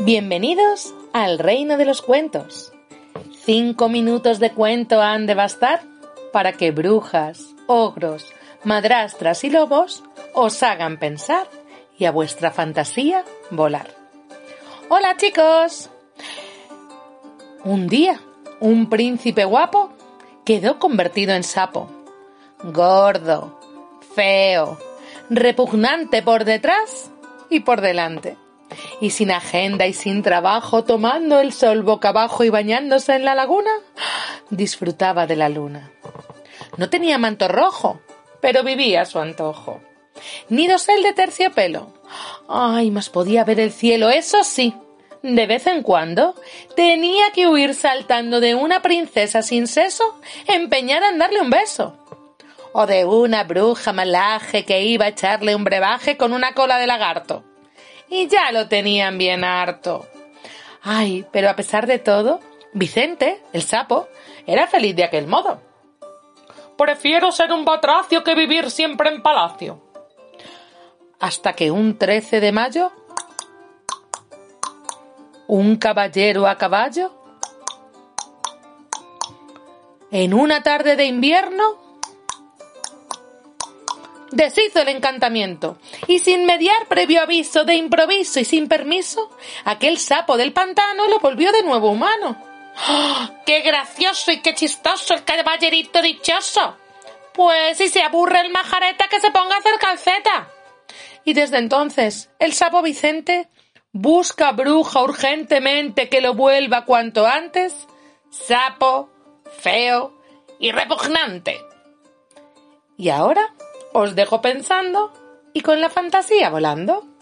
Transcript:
Bienvenidos al reino de los cuentos. Cinco minutos de cuento han de bastar para que brujas, ogros, madrastras y lobos os hagan pensar y a vuestra fantasía volar. Hola chicos. Un día, un príncipe guapo quedó convertido en sapo. Gordo, feo, repugnante por detrás y por delante y sin agenda y sin trabajo, tomando el sol boca abajo y bañándose en la laguna, disfrutaba de la luna. No tenía manto rojo, pero vivía a su antojo. Ni dosel de terciopelo. Ay, más podía ver el cielo, eso sí. De vez en cuando tenía que huir saltando de una princesa sin seso empeñada en darle un beso. O de una bruja malaje que iba a echarle un brebaje con una cola de lagarto y ya lo tenían bien harto. Ay, pero a pesar de todo, Vicente, el sapo, era feliz de aquel modo. Prefiero ser un batracio que vivir siempre en palacio. Hasta que un 13 de mayo, un caballero a caballo, en una tarde de invierno, deshizo el encantamiento, y sin mediar previo aviso, de improviso y sin permiso, aquel sapo del pantano lo volvió de nuevo humano. ¡Oh, ¡Qué gracioso y qué chistoso el caballerito dichoso! Pues si se aburre el majareta que se ponga a hacer calceta. Y desde entonces, el sapo Vicente busca bruja urgentemente que lo vuelva cuanto antes sapo, feo y repugnante. Y ahora os dejo pensando y con la fantasía volando.